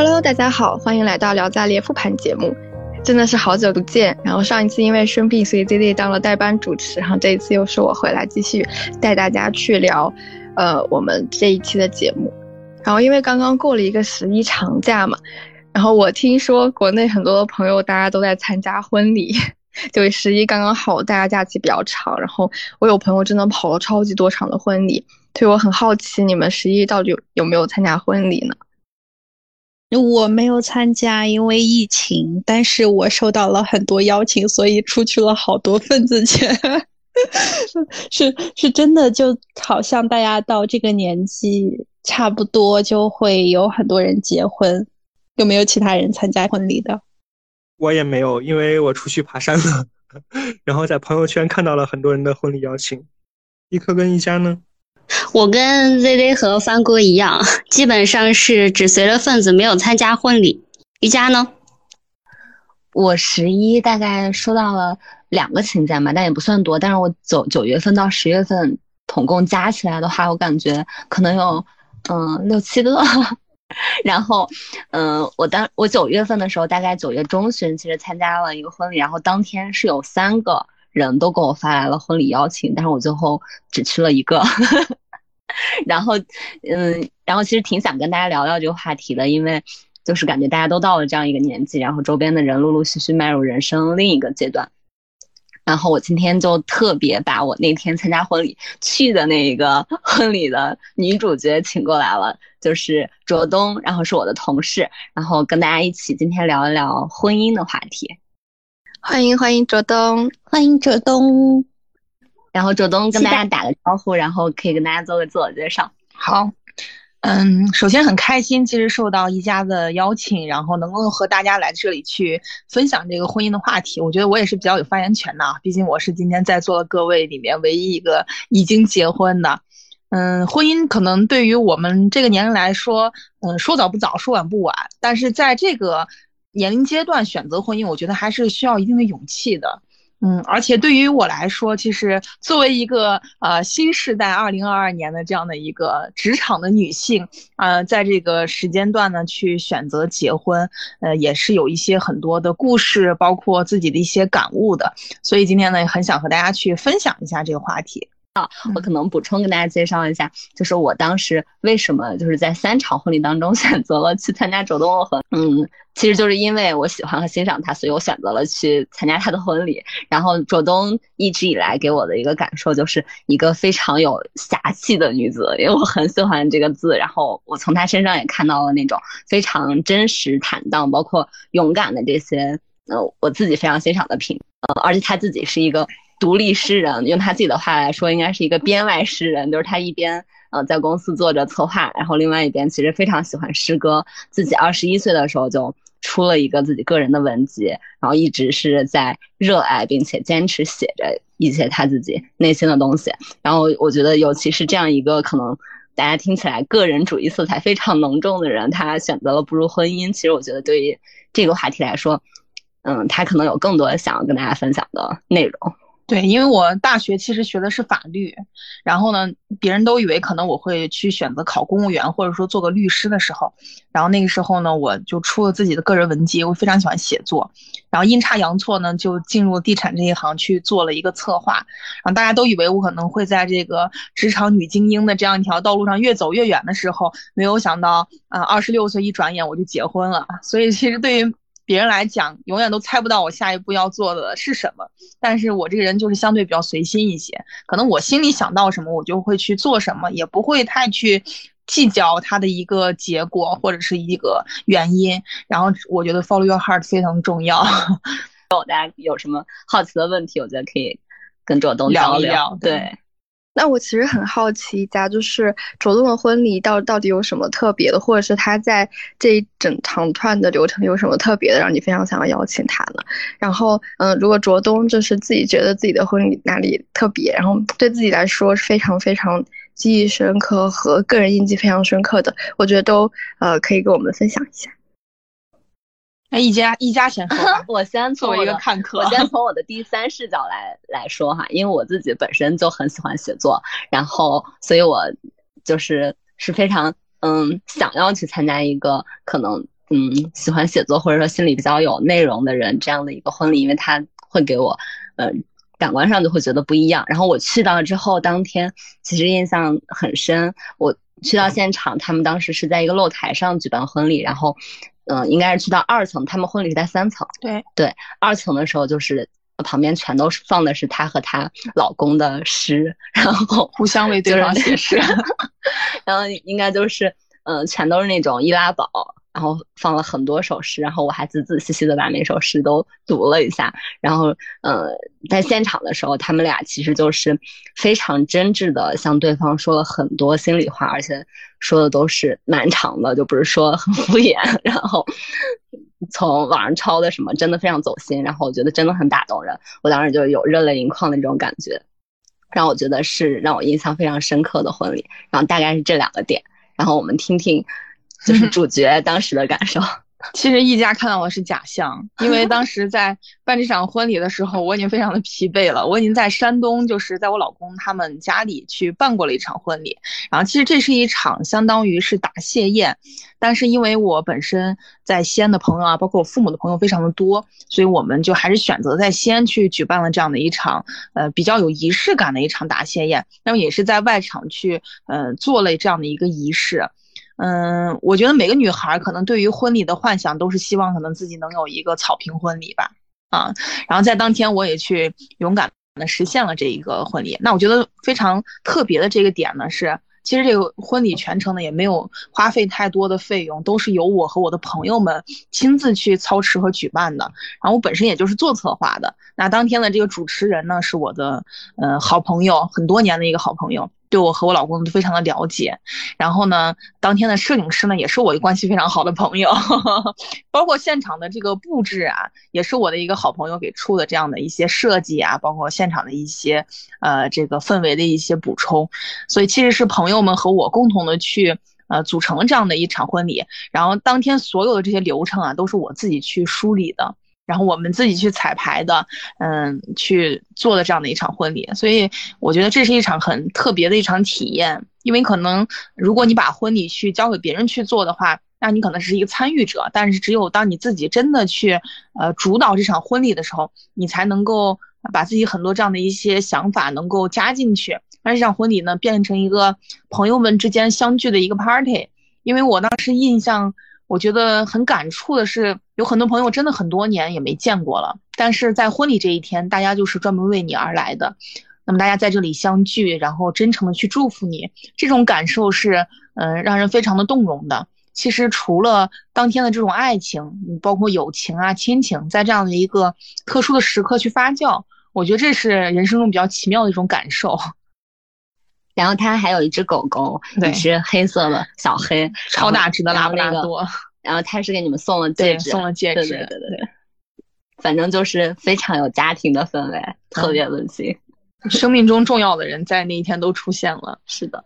Hello，大家好，欢迎来到聊在列复盘节目，真的是好久不见。然后上一次因为生病，所以 Z Z 当了代班主持，然后这一次又是我回来继续带大家去聊，呃，我们这一期的节目。然后因为刚刚过了一个十一长假嘛，然后我听说国内很多的朋友大家都在参加婚礼，就十一刚刚好，大家假期比较长。然后我有朋友真的跑了超级多场的婚礼，所以我很好奇你们十一到底有有没有参加婚礼呢？我没有参加，因为疫情，但是我收到了很多邀请，所以出去了好多份子钱。是是真的，就好像大家到这个年纪，差不多就会有很多人结婚。有没有其他人参加婚礼的？我也没有，因为我出去爬山了。然后在朋友圈看到了很多人的婚礼邀请。一科跟一家呢？我跟 Z Z 和帆哥一样，基本上是只随了份子，没有参加婚礼。瑜伽呢？我十一大概收到了两个请柬吧，但也不算多。但是我九九月份到十月份，统共加起来的话，我感觉可能有嗯六七个。然后嗯，我当我九月份的时候，大概九月中旬，其实参加了一个婚礼，然后当天是有三个。人都给我发来了婚礼邀请，但是我最后只去了一个。然后，嗯，然后其实挺想跟大家聊聊这个话题的，因为就是感觉大家都到了这样一个年纪，然后周边的人陆陆续续迈入人生另一个阶段。然后我今天就特别把我那天参加婚礼去的那个 婚礼的女主角请过来了，就是卓东，然后是我的同事，然后跟大家一起今天聊一聊婚姻的话题。欢迎欢迎卓东，欢迎卓东，然后卓东跟大家打个招呼，然后可以跟大家做个自我介绍。好，嗯，首先很开心，其实受到一家的邀请，然后能够和大家来这里去分享这个婚姻的话题，我觉得我也是比较有发言权的，毕竟我是今天在座的各位里面唯一一个已经结婚的。嗯，婚姻可能对于我们这个年龄来说，嗯，说早不早，说晚不晚，但是在这个。年龄阶段选择婚姻，我觉得还是需要一定的勇气的。嗯，而且对于我来说，其实作为一个呃新时代二零二二年的这样的一个职场的女性，呃，在这个时间段呢去选择结婚，呃，也是有一些很多的故事，包括自己的一些感悟的。所以今天呢，很想和大家去分享一下这个话题。我可能补充跟大家介绍一下，就是我当时为什么就是在三场婚礼当中 选择了去参加周东的婚，嗯，其实就是因为我喜欢和欣赏他，所以我选择了去参加他的婚礼。然后卓东一直以来给我的一个感受就是一个非常有侠气的女子，因为我很喜欢这个字。然后我从她身上也看到了那种非常真实、坦荡，包括勇敢的这些，呃，我自己非常欣赏的品。呃，而且她自己是一个。独立诗人，用他自己的话来说，应该是一个编外诗人。就是他一边呃在公司做着策划，然后另外一边其实非常喜欢诗歌。自己二十一岁的时候就出了一个自己个人的文集，然后一直是在热爱并且坚持写着一些他自己内心的东西。然后我觉得，尤其是这样一个可能大家听起来个人主义色彩非常浓重的人，他选择了步入婚姻。其实我觉得对于这个话题来说，嗯，他可能有更多想要跟大家分享的内容。对，因为我大学其实学的是法律，然后呢，别人都以为可能我会去选择考公务员，或者说做个律师的时候，然后那个时候呢，我就出了自己的个人文集，我非常喜欢写作，然后阴差阳错呢，就进入地产这一行去做了一个策划，然后大家都以为我可能会在这个职场女精英的这样一条道路上越走越远的时候，没有想到，啊，二十六岁一转眼我就结婚了，所以其实对于。别人来讲，永远都猜不到我下一步要做的是什么。但是我这个人就是相对比较随心一些，可能我心里想到什么，我就会去做什么，也不会太去计较它的一个结果或者是一个原因。然后我觉得 follow your heart 非常重要。大家有什么好奇的问题，我觉得可以跟卓东聊一聊。对。那我其实很好奇，一家就是卓东的婚礼到到底有什么特别的，或者是他在这一整长串的流程有什么特别的，让你非常想要邀请他呢？然后，嗯，如果卓东就是自己觉得自己的婚礼哪里特别，然后对自己来说是非常非常记忆深刻和个人印记非常深刻的，我觉得都呃可以跟我们分享一下。哎，一家一家先说，我先作为一个看客，我先从我的第三视角来来说哈，因为我自己本身就很喜欢写作，然后所以我就是是非常嗯想要去参加一个可能嗯喜欢写作或者说心里比较有内容的人这样的一个婚礼，因为他会给我呃感官上就会觉得不一样。然后我去到之后，当天其实印象很深。我去到现场，他们当时是在一个露台上举办婚礼，然后嗯、呃应该是去到二层，他们婚礼是在三层。对对，二层的时候就是旁边全都是放的是她和她老公的诗，然后互相为对方写诗，然后应该就是嗯、呃全都是那种易拉宝，然后放了很多首诗，然后我还仔仔细细的把每首诗都读了一下，然后呃在现场的时候，他们俩其实就是非常真挚的向对方说了很多心里话，而且说的都是蛮长的，就不是说很敷衍，然后。从网上抄的什么，真的非常走心，然后我觉得真的很打动人，我当时就有热泪盈眶的这种感觉，让我觉得是让我印象非常深刻的婚礼。然后大概是这两个点，然后我们听听就是主角当时的感受。其实一家看到我是假象，因为当时在办这场婚礼的时候，我已经非常的疲惫了。我已经在山东，就是在我老公他们家里去办过了一场婚礼。然后其实这是一场相当于是答谢宴，但是因为我本身在西安的朋友啊，包括我父母的朋友非常的多，所以我们就还是选择在西安去举办了这样的一场呃比较有仪式感的一场答谢宴。那么也是在外场去呃做了这样的一个仪式。嗯，我觉得每个女孩可能对于婚礼的幻想都是希望可能自己能有一个草坪婚礼吧，啊，然后在当天我也去勇敢的实现了这一个婚礼。那我觉得非常特别的这个点呢是，其实这个婚礼全程呢也没有花费太多的费用，都是由我和我的朋友们亲自去操持和举办的。然后我本身也就是做策划的。那当天的这个主持人呢是我的呃好朋友，很多年的一个好朋友。对我和我老公都非常的了解，然后呢，当天的摄影师呢也是我的关系非常好的朋友，包括现场的这个布置啊，也是我的一个好朋友给出的这样的一些设计啊，包括现场的一些呃这个氛围的一些补充，所以其实是朋友们和我共同的去呃组成这样的一场婚礼，然后当天所有的这些流程啊都是我自己去梳理的。然后我们自己去彩排的，嗯，去做的这样的一场婚礼，所以我觉得这是一场很特别的一场体验。因为可能如果你把婚礼去交给别人去做的话，那你可能是一个参与者，但是只有当你自己真的去呃主导这场婚礼的时候，你才能够把自己很多这样的一些想法能够加进去，让这场婚礼呢变成一个朋友们之间相聚的一个 party。因为我当时印象。我觉得很感触的是，有很多朋友真的很多年也没见过了，但是在婚礼这一天，大家就是专门为你而来的。那么大家在这里相聚，然后真诚的去祝福你，这种感受是，嗯、让人非常的动容的。其实除了当天的这种爱情，包括友情啊、亲情，在这样的一个特殊的时刻去发酵，我觉得这是人生中比较奇妙的一种感受。然后他还有一只狗狗，一只黑色的小黑，超大只的拉布拉多。然后他是给你们送了戒指，送了戒指，对对对对。反正就是非常有家庭的氛围，特别温馨。生命中重要的人在那一天都出现了。是的。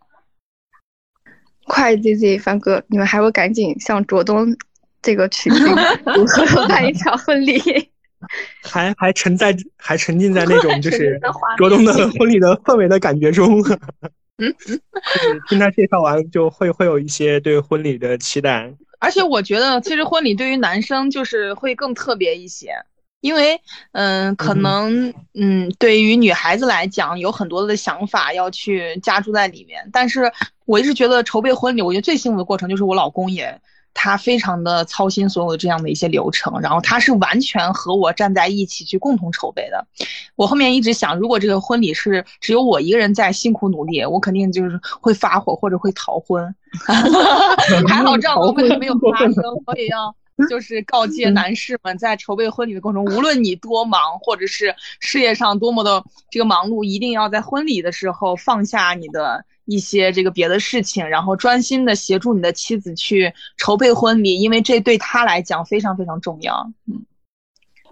快 Z Z 帆哥，你们还不赶紧向卓东这个取经，如何办一场婚礼？还还沉在还沉浸在那种 就是卓东的婚礼的氛围的感觉中，听他介绍完就会会有一些对婚礼的期待。而且我觉得，其实婚礼对于男生就是会更特别一些，因为嗯、呃，可能嗯，对于女孩子来讲，有很多的想法要去加注在里面。但是我一直觉得筹备婚礼，我觉得最幸福的过程就是我老公也。他非常的操心所有的这样的一些流程，然后他是完全和我站在一起去共同筹备的。我后面一直想，如果这个婚礼是只有我一个人在辛苦努力，我肯定就是会发火或者会逃婚。还好这样的问题没有发生，我也要就是告诫男士们，在筹备婚礼的过程中，无论你多忙，或者是事业上多么的这个忙碌，一定要在婚礼的时候放下你的。一些这个别的事情，然后专心的协助你的妻子去筹备婚礼，因为这对他来讲非常非常重要。嗯，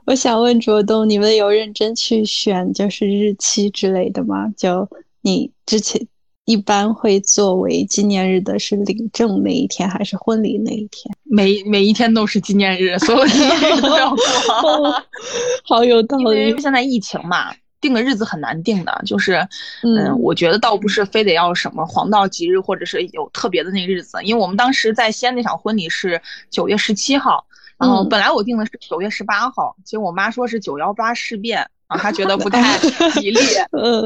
我想问卓东，你们有认真去选就是日期之类的吗？就你之前一般会作为纪念日的是领证那一天，还是婚礼那一天？每每一天都是纪念日，所有纪念日都要过。好有道理。因为现在疫情嘛。定个日子很难定的，就是，嗯，我觉得倒不是非得要什么黄道吉日，或者是有特别的那个日子，因为我们当时在西安那场婚礼是九月十七号，然后本来我定的是九月十八号，结果我妈说是九幺八事变。啊，他觉得不太 吉利，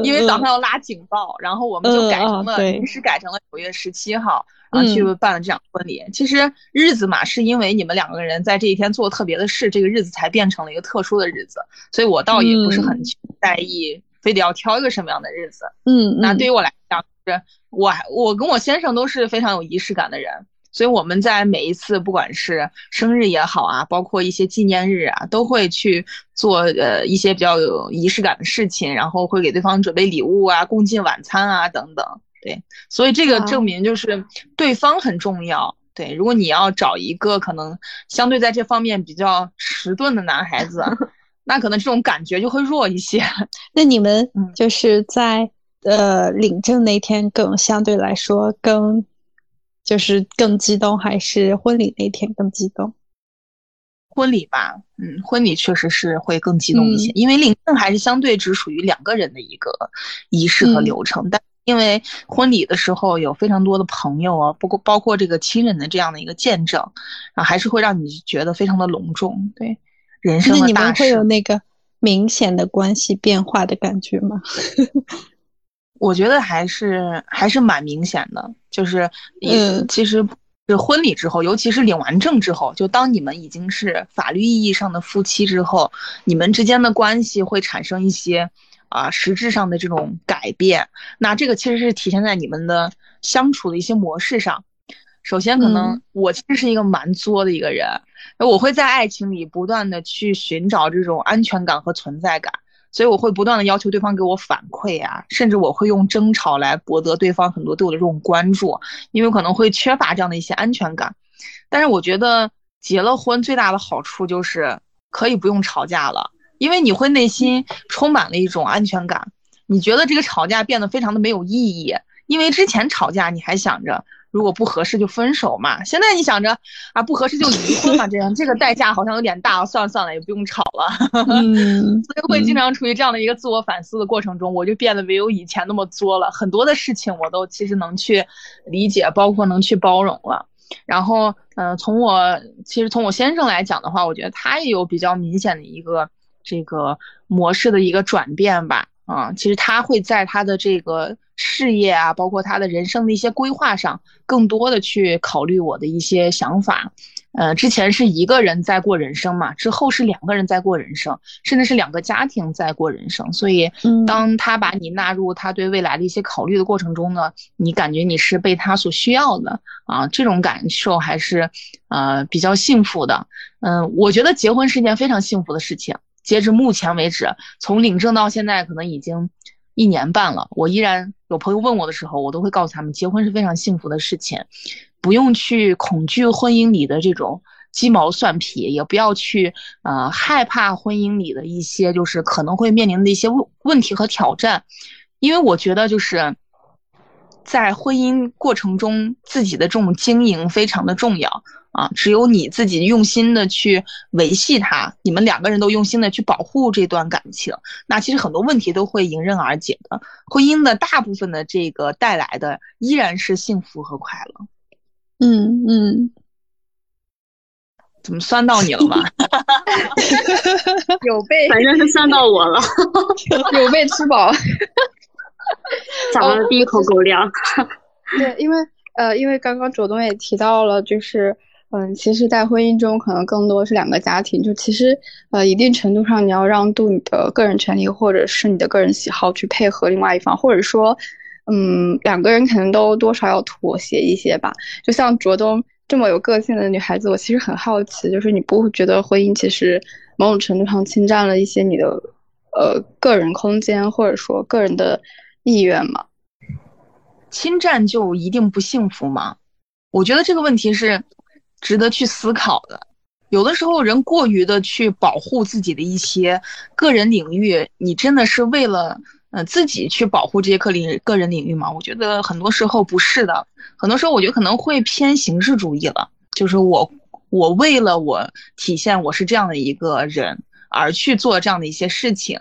因为早上要拉警报，然后我们就改成了临时改成了九月十七号，然后去办了这场婚礼。其实日子嘛，是因为你们两个人在这一天做特别的事，这个日子才变成了一个特殊的日子。所以我倒也不是很在意，非得要挑一个什么样的日子。嗯，那对于我来讲，是我我跟我先生都是非常有仪式感的人。所以我们在每一次，不管是生日也好啊，包括一些纪念日啊，都会去做呃一些比较有仪式感的事情，然后会给对方准备礼物啊，共进晚餐啊等等。对，所以这个证明就是对方很重要。对，如果你要找一个可能相对在这方面比较迟钝的男孩子，那可能这种感觉就会弱一些。那你们就是在呃领证那天更相对来说更。就是更激动，还是婚礼那天更激动？婚礼吧，嗯，婚礼确实是会更激动一些，因为领证还是相对只属于两个人的一个仪式和流程。但因为婚礼的时候有非常多的朋友啊，不过包括这个亲人的这样的一个见证，啊还是会让你觉得非常的隆重。对，人生的大事，会有那个明显的关系变化的感觉吗？我觉得还是还是蛮明显的，就是，嗯，其实是婚礼之后，尤其是领完证之后，就当你们已经是法律意义上的夫妻之后，你们之间的关系会产生一些啊实质上的这种改变。那这个其实是体现在你们的相处的一些模式上。首先，可能我其实是一个蛮作的一个人，我会在爱情里不断的去寻找这种安全感和存在感。所以我会不断的要求对方给我反馈啊，甚至我会用争吵来博得对方很多对我的这种关注，因为可能会缺乏这样的一些安全感。但是我觉得结了婚最大的好处就是可以不用吵架了，因为你会内心充满了一种安全感，你觉得这个吵架变得非常的没有意义，因为之前吵架你还想着。如果不合适就分手嘛。现在你想着啊，不合适就离婚嘛。这样这个代价好像有点大。算了算了，也不用吵了。嗯，所以会经常处于这样的一个自我反思的过程中，我就变得没有以前那么作了。很多的事情我都其实能去理解，包括能去包容了。然后，嗯，从我其实从我先生来讲的话，我觉得他也有比较明显的一个这个模式的一个转变吧。啊，其实他会在他的这个事业啊，包括他的人生的一些规划上，更多的去考虑我的一些想法。呃，之前是一个人在过人生嘛，之后是两个人在过人生，甚至是两个家庭在过人生。所以，当他把你纳入他对未来的一些考虑的过程中呢，你感觉你是被他所需要的啊，这种感受还是呃比较幸福的。嗯，我觉得结婚是一件非常幸福的事情。截至目前为止，从领证到现在，可能已经一年半了。我依然有朋友问我的时候，我都会告诉他们，结婚是非常幸福的事情，不用去恐惧婚姻里的这种鸡毛蒜皮，也不要去呃害怕婚姻里的一些就是可能会面临的一些问问题和挑战，因为我觉得就是在婚姻过程中，自己的这种经营非常的重要。啊，只有你自己用心的去维系它，你们两个人都用心的去保护这段感情，那其实很多问题都会迎刃而解的。婚姻的大部分的这个带来的依然是幸福和快乐。嗯嗯，怎么酸到你了吗？有被，反正是酸到我了。有被吃饱，长了第一口狗粮。对，因为呃，因为刚刚左东也提到了，就是。嗯，其实，在婚姻中，可能更多是两个家庭。就其实，呃，一定程度上，你要让渡你的个人权利或者是你的个人喜好去配合另外一方，或者说，嗯，两个人可能都多少要妥协一些吧。就像卓东这么有个性的女孩子，我其实很好奇，就是你不会觉得婚姻其实某种程度上侵占了一些你的呃个人空间，或者说个人的意愿吗？侵占就一定不幸福吗？我觉得这个问题是。值得去思考的，有的时候人过于的去保护自己的一些个人领域，你真的是为了呃自己去保护这些个领个人领域吗？我觉得很多时候不是的，很多时候我觉得可能会偏形式主义了，就是我我为了我体现我是这样的一个人而去做这样的一些事情，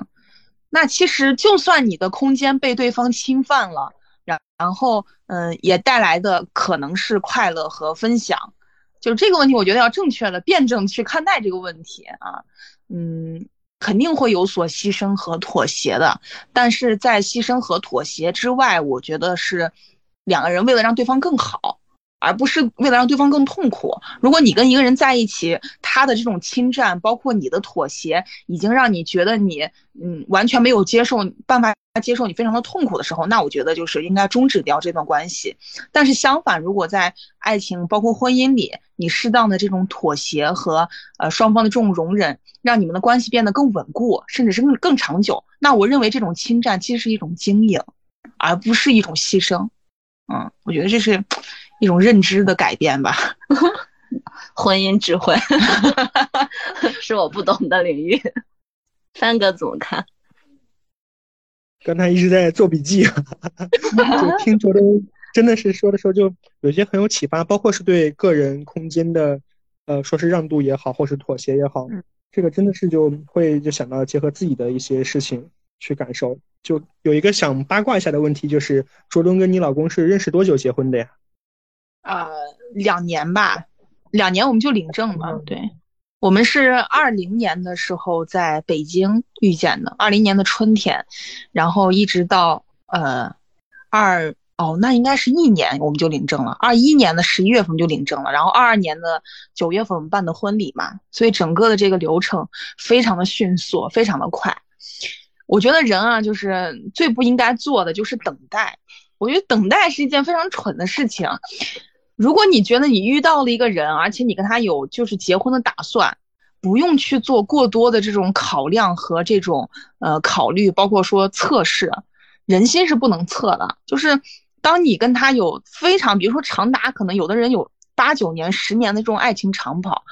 那其实就算你的空间被对方侵犯了，然然后嗯，也带来的可能是快乐和分享。就是这个问题，我觉得要正确的辩证去看待这个问题啊，嗯，肯定会有所牺牲和妥协的，但是在牺牲和妥协之外，我觉得是两个人为了让对方更好。而不是为了让对方更痛苦。如果你跟一个人在一起，他的这种侵占，包括你的妥协，已经让你觉得你，嗯，完全没有接受办法接受你非常的痛苦的时候，那我觉得就是应该终止掉这段关系。但是相反，如果在爱情包括婚姻里，你适当的这种妥协和呃双方的这种容忍，让你们的关系变得更稳固，甚至是更更长久，那我认为这种侵占其实是一种经营，而不是一种牺牲。嗯，我觉得这是。一种认知的改变吧，婚姻智慧 是我不懂的领域。三哥怎么看？刚才一直在做笔记，就听卓东真的是说的时候，就有些很有启发，包括是对个人空间的，呃，说是让渡也好，或是妥协也好，这个真的是就会就想到结合自己的一些事情去感受。就有一个想八卦一下的问题，就是卓东跟你老公是认识多久结婚的呀？呃，两年吧，两年我们就领证了。对，我们是二零年的时候在北京遇见的，二零年的春天，然后一直到呃二哦，那应该是一年我们就领证了。二一年的十一月份就领证了，然后二二年的九月份我们办的婚礼嘛，所以整个的这个流程非常的迅速，非常的快。我觉得人啊，就是最不应该做的就是等待。我觉得等待是一件非常蠢的事情。如果你觉得你遇到了一个人，而且你跟他有就是结婚的打算，不用去做过多的这种考量和这种呃考虑，包括说测试，人心是不能测的。就是当你跟他有非常，比如说长达可能有的人有八九年、十年的这种爱情长跑。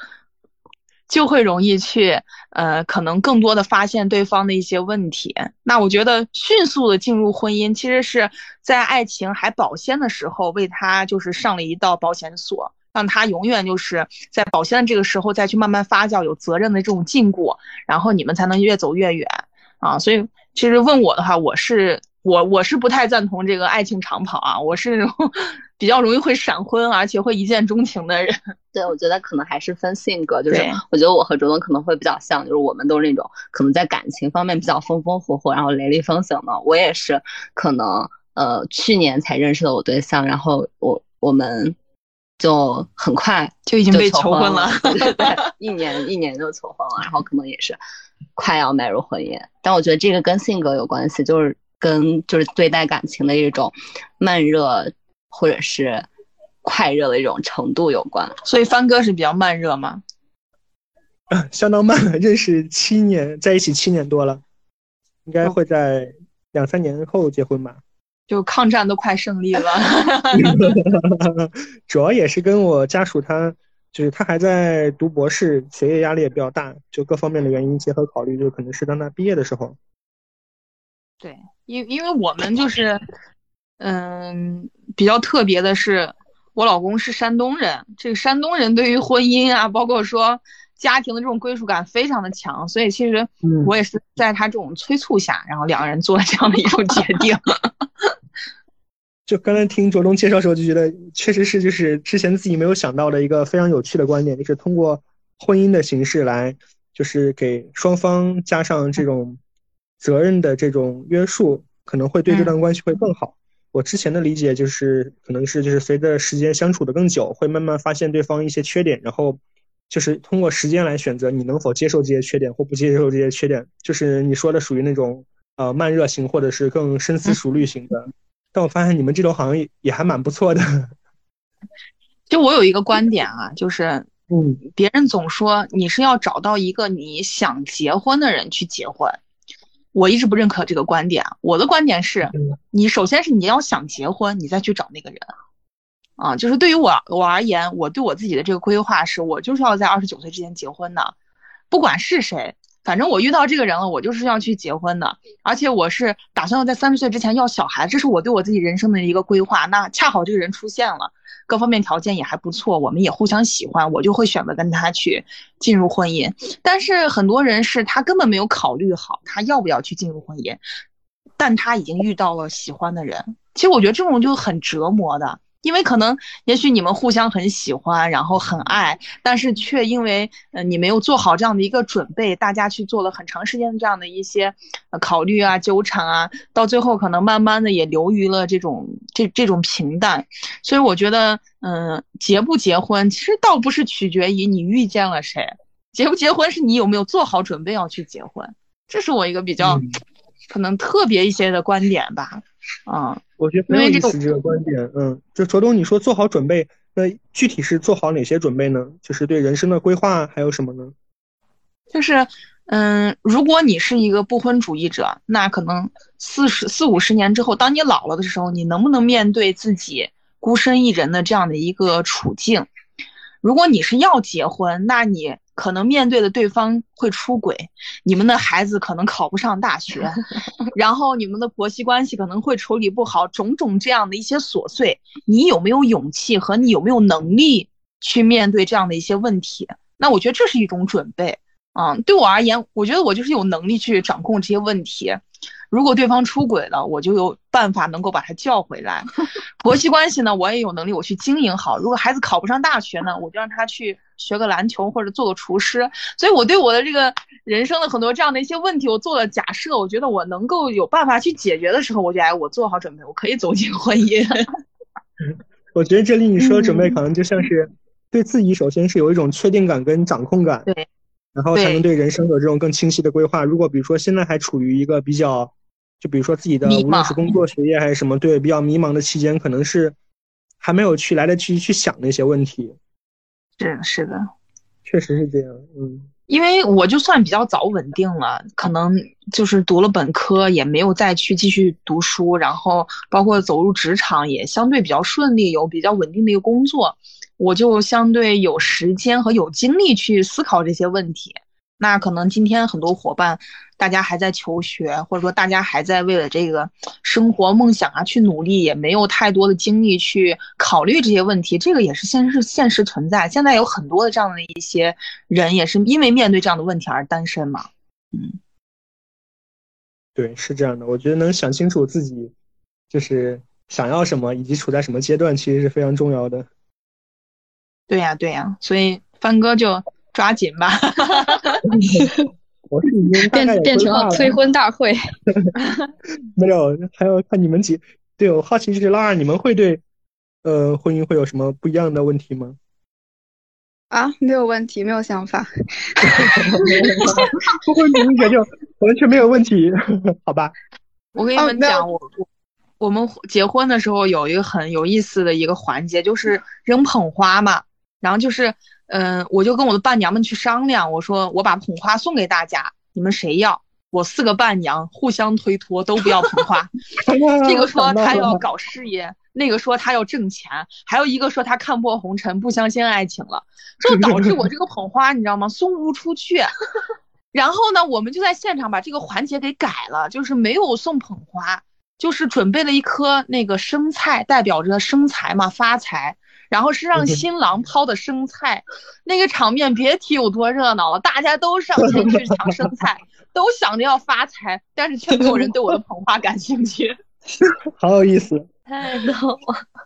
就会容易去，呃，可能更多的发现对方的一些问题。那我觉得迅速的进入婚姻，其实是在爱情还保鲜的时候，为他就是上了一道保险锁，让他永远就是在保鲜的这个时候再去慢慢发酵，有责任的这种禁锢，然后你们才能越走越远啊。所以，其实问我的话，我是。我我是不太赞同这个爱情长跑啊，我是那种比较容易会闪婚，而且会一见钟情的人。对，我觉得可能还是分性格，就是我觉得我和周东可能会比较像，就是我们都是那种可能在感情方面比较风风火火，然后雷厉风行的。我也是可能呃去年才认识的我对象，然后我我们就很快就已经被求婚了，对，一年一年就求婚了，然后可能也是快要迈入婚姻。但我觉得这个跟性格有关系，就是。跟就是对待感情的一种慢热或者是快热的一种程度有关，所以帆哥是比较慢热吗？相当慢了，认识七年，在一起七年多了，应该会在两三年后结婚吧。就抗战都快胜利了，主要也是跟我家属他就是他还在读博士，学业压力也比较大，就各方面的原因结合考虑，就可能是当他毕业的时候。对。因因为我们就是，嗯，比较特别的是，我老公是山东人，这个山东人对于婚姻啊，包括说家庭的这种归属感非常的强，所以其实我也是在他这种催促下，然后两个人做了这样的一种决定。就刚才听卓东介绍时候，就觉得确实是就是之前自己没有想到的一个非常有趣的观点，就是通过婚姻的形式来，就是给双方加上这种。责任的这种约束可能会对这段关系会更好。我之前的理解就是，可能是就是随着时间相处的更久，会慢慢发现对方一些缺点，然后就是通过时间来选择你能否接受这些缺点或不接受这些缺点。就是你说的属于那种呃慢热型或者是更深思熟虑型的。但我发现你们这种好像也也还蛮不错的。就我有一个观点啊，就是嗯，别人总说你是要找到一个你想结婚的人去结婚。我一直不认可这个观点。我的观点是，你首先是你要想结婚，你再去找那个人，啊，就是对于我我而言，我对我自己的这个规划是，我就是要在二十九岁之前结婚的，不管是谁，反正我遇到这个人了，我就是要去结婚的，而且我是打算要在三十岁之前要小孩，这是我对我自己人生的一个规划。那恰好这个人出现了，各方面条件也还不错，我们也互相喜欢，我就会选择跟他去进入婚姻。但是很多人是他根本没有考虑好他要不要去进入婚姻，但他已经遇到了喜欢的人。其实我觉得这种就很折磨的。因为可能，也许你们互相很喜欢，然后很爱，但是却因为，呃，你没有做好这样的一个准备，大家去做了很长时间的这样的一些，呃，考虑啊、纠缠啊，到最后可能慢慢的也流于了这种这这种平淡。所以我觉得，嗯，结不结婚，其实倒不是取决于你遇见了谁，结不结婚是你有没有做好准备要去结婚。这是我一个比较，可能特别一些的观点吧。啊，我觉得很有意思这个观点。嗯，就卓东，你说做好准备，那具体是做好哪些准备呢？就是对人生的规划还有什么呢？就是，嗯，如果你是一个不婚主义者，那可能四十四五十年之后，当你老了的时候，你能不能面对自己孤身一人的这样的一个处境？如果你是要结婚，那你。可能面对的对方会出轨，你们的孩子可能考不上大学，然后你们的婆媳关系可能会处理不好，种种这样的一些琐碎，你有没有勇气和你有没有能力去面对这样的一些问题？那我觉得这是一种准备嗯。对我而言，我觉得我就是有能力去掌控这些问题。如果对方出轨了，我就有办法能够把他叫回来。婆媳关系呢，我也有能力我去经营好。如果孩子考不上大学呢，我就让他去学个篮球或者做个厨师。所以，我对我的这个人生的很多这样的一些问题，我做了假设。我觉得我能够有办法去解决的时候，我就哎，我做好准备，我可以走进婚姻。我觉得这里你说的准备，可能就像是对自己首先是有一种确定感跟掌控感，对，然后才能对人生有这种更清晰的规划。如果比如说现在还处于一个比较。就比如说自己的无论是工作、学业还是什么，对比较迷茫的期间，可能是还没有去来得及去想那些问题。是是的，确实是这样。嗯，因为我就算比较早稳定了，可能就是读了本科，也没有再去继续读书，然后包括走入职场也相对比较顺利，有比较稳定的一个工作，我就相对有时间和有精力去思考这些问题。那可能今天很多伙伴，大家还在求学，或者说大家还在为了这个生活梦想啊去努力，也没有太多的精力去考虑这些问题。这个也是现实现实存在。现在有很多的这样的一些人，也是因为面对这样的问题而单身嘛。嗯，对，是这样的。我觉得能想清楚自己就是想要什么，以及处在什么阶段，其实是非常重要的。对呀，对呀。所以帆哥就。抓紧吧！我是已经变变成了催婚大会。没有，还要看你们几。对我好奇就是拉二，你们会对呃婚姻会有什么不一样的问题吗？啊，没有问题，没有想法。不婚主义者就完全没有问题，好吧？我跟你们讲，我我我们结婚的时候有一个很有意思的一个环节，就是扔捧花嘛，然后就是。嗯，我就跟我的伴娘们去商量，我说我把捧花送给大家，你们谁要？我四个伴娘互相推脱，都不要捧花。这个说他要搞事业，那个说他要挣钱，还有一个说他看破红尘，不相信爱情了，就导致我这个捧花，你知道吗？送不出去。然后呢，我们就在现场把这个环节给改了，就是没有送捧花，就是准备了一颗那个生菜，代表着生财嘛，发财。然后是让新郎抛的生菜，那个场面别提有多热闹了，大家都上前去抢生菜，都想着要发财，但是却没有人对我的捧花感兴趣。好有意思，太逗了，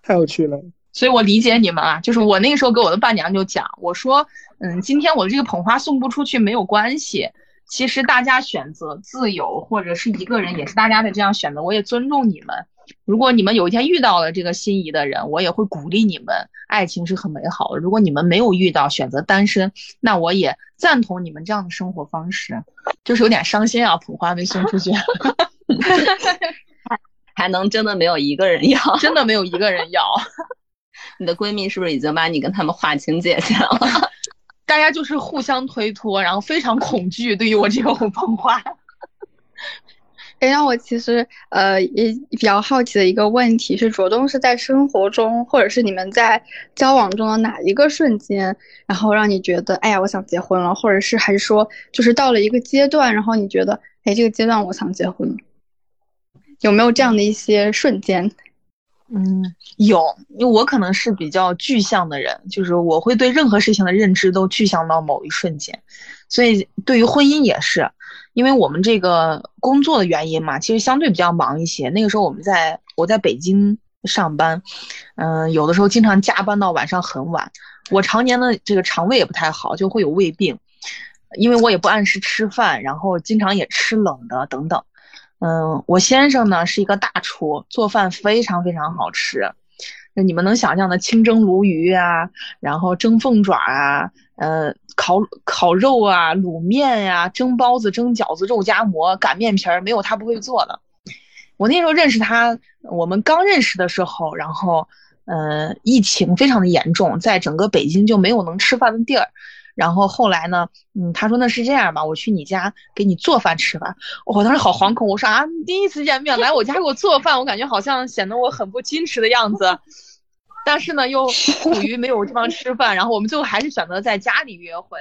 太有趣了。所以我理解你们啊，就是我那个时候给我的伴娘就讲，我说，嗯，今天我这个捧花送不出去没有关系，其实大家选择自由或者是一个人也是大家的这样选择，我也尊重你们。如果你们有一天遇到了这个心仪的人，我也会鼓励你们，爱情是很美好的。如果你们没有遇到，选择单身，那我也赞同你们这样的生活方式。就是有点伤心啊，捧花没送出去，还还能真的没有一个人要，真的没有一个人要。你的闺蜜是不是已经把你跟他们划清界限了？大家就是互相推脱，然后非常恐惧对于我这个捧花。哎，让我其实呃也比较好奇的一个问题是，卓东是在生活中，或者是你们在交往中的哪一个瞬间，然后让你觉得，哎呀，我想结婚了，或者是还是说，就是到了一个阶段，然后你觉得，哎，这个阶段我想结婚，有没有这样的一些瞬间？嗯，有，因为我可能是比较具象的人，就是我会对任何事情的认知都具象到某一瞬间，所以对于婚姻也是。因为我们这个工作的原因嘛，其实相对比较忙一些。那个时候我们在我在北京上班，嗯，有的时候经常加班到晚上很晚。我常年的这个肠胃也不太好，就会有胃病，因为我也不按时吃饭，然后经常也吃冷的等等。嗯，我先生呢是一个大厨，做饭非常非常好吃。那你们能想象的清蒸鲈鱼啊，然后蒸凤爪啊，呃，烤烤肉啊，卤面呀，蒸包子、蒸饺子、肉夹馍、擀面皮儿，没有他不会做的。我那时候认识他，我们刚认识的时候，然后，呃，疫情非常的严重，在整个北京就没有能吃饭的地儿。然后后来呢，嗯，他说那是这样吧，我去你家给你做饭吃吧。我当时好惶恐，我说啊，第一次见面来我家给我做饭，我感觉好像显得我很不矜持的样子。但是呢，又 苦于没有地方吃饭，然后我们最后还是选择在家里约会。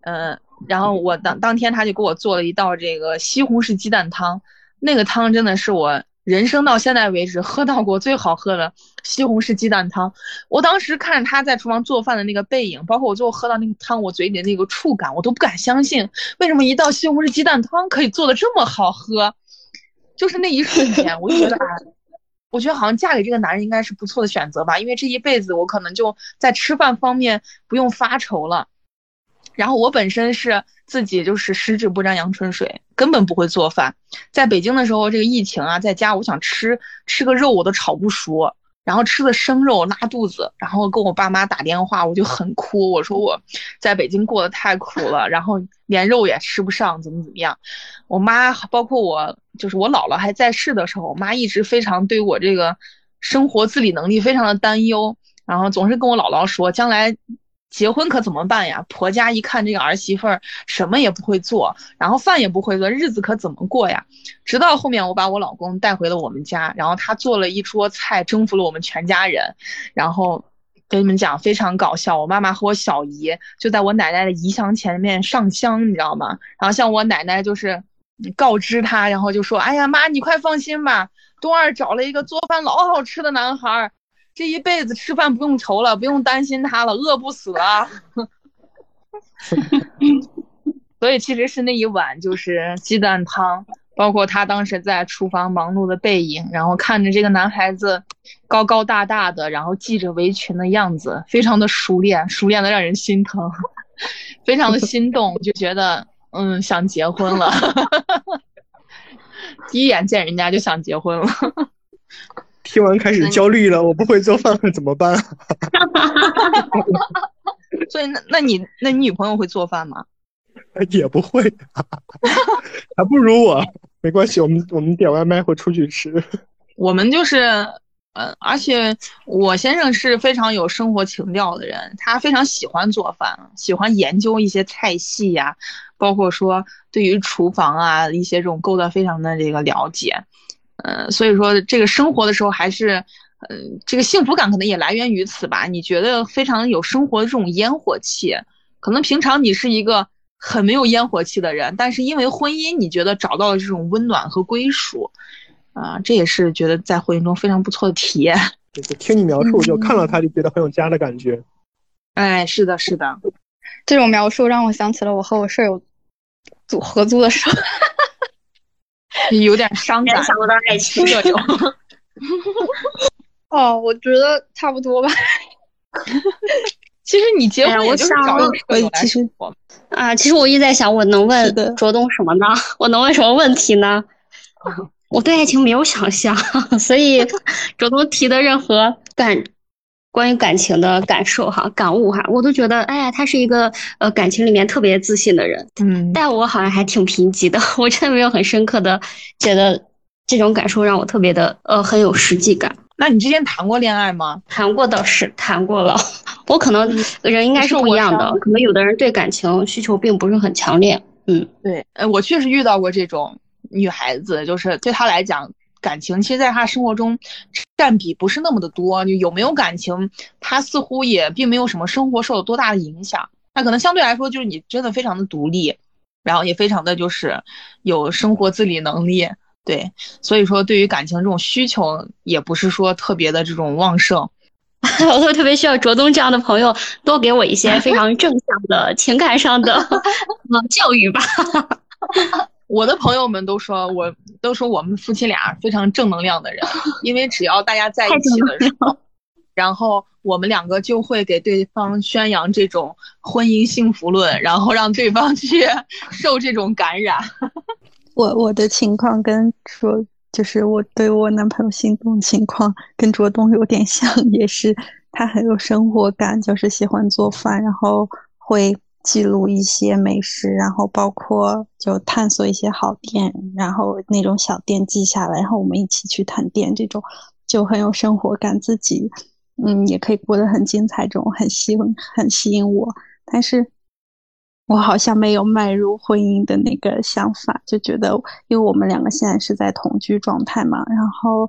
嗯，然后我当当天他就给我做了一道这个西红柿鸡蛋汤，那个汤真的是我。人生到现在为止喝到过最好喝的西红柿鸡蛋汤，我当时看着他在厨房做饭的那个背影，包括我最后喝到那个汤，我嘴里的那个触感，我都不敢相信，为什么一道西红柿鸡蛋汤可以做的这么好喝？就是那一瞬间，我就觉得，我觉得好像嫁给这个男人应该是不错的选择吧，因为这一辈子我可能就在吃饭方面不用发愁了。然后我本身是自己就是十指不沾阳春水，根本不会做饭。在北京的时候，这个疫情啊，在家我想吃吃个肉我都炒不熟，然后吃的生肉拉肚子，然后跟我爸妈打电话我就很哭，我说我在北京过得太苦了，然后连肉也吃不上，怎么怎么样。我妈包括我，就是我姥姥还在世的时候，我妈一直非常对我这个生活自理能力非常的担忧，然后总是跟我姥姥说将来。结婚可怎么办呀？婆家一看这个儿媳妇儿什么也不会做，然后饭也不会做，日子可怎么过呀？直到后面我把我老公带回了我们家，然后他做了一桌菜，征服了我们全家人。然后跟你们讲非常搞笑，我妈妈和我小姨就在我奶奶的遗像前面上香，你知道吗？然后像我奶奶就是告知他，然后就说：“哎呀妈，你快放心吧，东二找了一个做饭老好吃的男孩。”这一辈子吃饭不用愁了，不用担心他了，饿不死啊。所以其实是那一碗就是鸡蛋汤，包括他当时在厨房忙碌的背影，然后看着这个男孩子高高大大的，然后系着围裙的样子，非常的熟练，熟练的让人心疼，非常的心动，就觉得嗯想结婚了。第一眼见人家就想结婚了。听完开始焦虑了，我不会做饭了怎么办？所以那那你那你女朋友会做饭吗？也不会，还不如我。没关系，我们我们点外卖会出去吃。我们就是，嗯，而且我先生是非常有生活情调的人，他非常喜欢做饭，喜欢研究一些菜系呀，包括说对于厨房啊一些这种构造非常的这个了解。呃，所以说这个生活的时候还是，呃，这个幸福感可能也来源于此吧。你觉得非常有生活的这种烟火气，可能平常你是一个很没有烟火气的人，但是因为婚姻，你觉得找到了这种温暖和归属，啊，这也是觉得在婚姻中非常不错的体验。对对，听你描述，就看到他就觉得很有家的感觉。哎，是的，是的，这种描述让我想起了我和我舍友组合租的时候。有点伤感，想不到爱情这种。哦，我觉得差不多吧。其实你结婚，我想找其实啊，其实我一直在想，我能问卓东什么呢？我能问什么问题呢？我对爱情没有想象，所以卓东提的任何感。关于感情的感受哈，感悟哈，我都觉得，哎呀，他是一个呃感情里面特别自信的人，嗯，但我好像还挺贫瘠的，我真的没有很深刻的觉得这种感受让我特别的呃很有实际感。那你之前谈过恋爱吗？谈过倒是谈过了，我可能人应该是不一样的，可能有的人对感情需求并不是很强烈，嗯，对，呃，我确实遇到过这种，女孩子，就是对她来讲，感情其实在他生活中占比不是那么的多。就有没有感情，他似乎也并没有什么生活受了多大的影响。他可能相对来说，就是你真的非常的独立，然后也非常的就是有生活自理能力。对，所以说对于感情这种需求，也不是说特别的这种旺盛。我会特别需要卓东这样的朋友，多给我一些非常正向的 情感上的 教育吧。我的朋友们都说，我都说我们夫妻俩非常正能量的人，因为只要大家在一起的时候，然后我们两个就会给对方宣扬这种婚姻幸福论，然后让对方去 受这种感染。我我的情况跟卓，就是我对我男朋友心动情况跟卓东有点像，也是他很有生活感，就是喜欢做饭，然后会记录一些美食，然后包括就探索一些好店，然后那种小店记下来，然后我们一起去探店，这种就很有生活感，自己嗯也可以过得很精彩，这种很吸引很吸引我，但是。我好像没有迈入婚姻的那个想法，就觉得，因为我们两个现在是在同居状态嘛，然后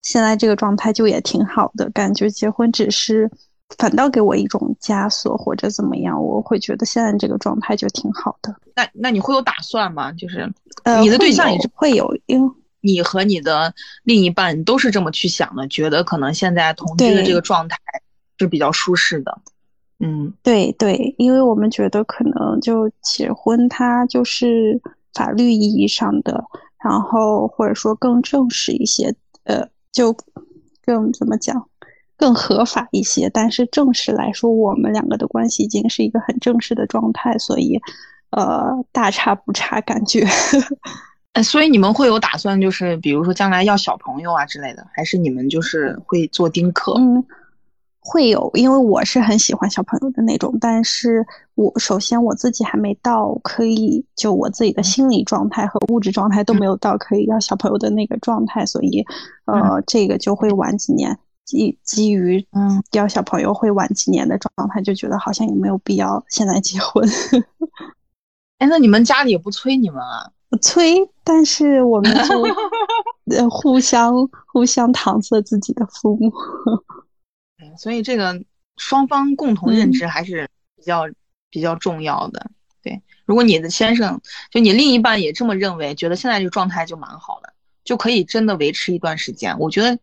现在这个状态就也挺好的，感觉结婚只是反倒给我一种枷锁或者怎么样，我会觉得现在这个状态就挺好的。那那你会有打算吗？就是你的对象也是会有，因为你和你的另一半都是这么去想的，觉得可能现在同居的这个状态是比较舒适的。嗯，对对，因为我们觉得可能就结婚，它就是法律意义上的，然后或者说更正式一些，呃，就更怎么讲，更合法一些。但是正式来说，我们两个的关系已经是一个很正式的状态，所以，呃，大差不差感觉。哎，所以你们会有打算，就是比如说将来要小朋友啊之类的，还是你们就是会做丁克？嗯。会有，因为我是很喜欢小朋友的那种，但是我首先我自己还没到可以，就我自己的心理状态和物质状态都没有到可以要小朋友的那个状态，所以，呃，这个就会晚几年，基基于嗯要小朋友会晚几年的状态，就觉得好像也没有必要现在结婚。哎，那你们家里也不催你们啊？催，但是我们就呃互相互相搪塞自己的父母。所以这个双方共同认知还是比较比较重要的。对，如果你的先生就你另一半也这么认为，觉得现在这个状态就蛮好的，就可以真的维持一段时间。我觉得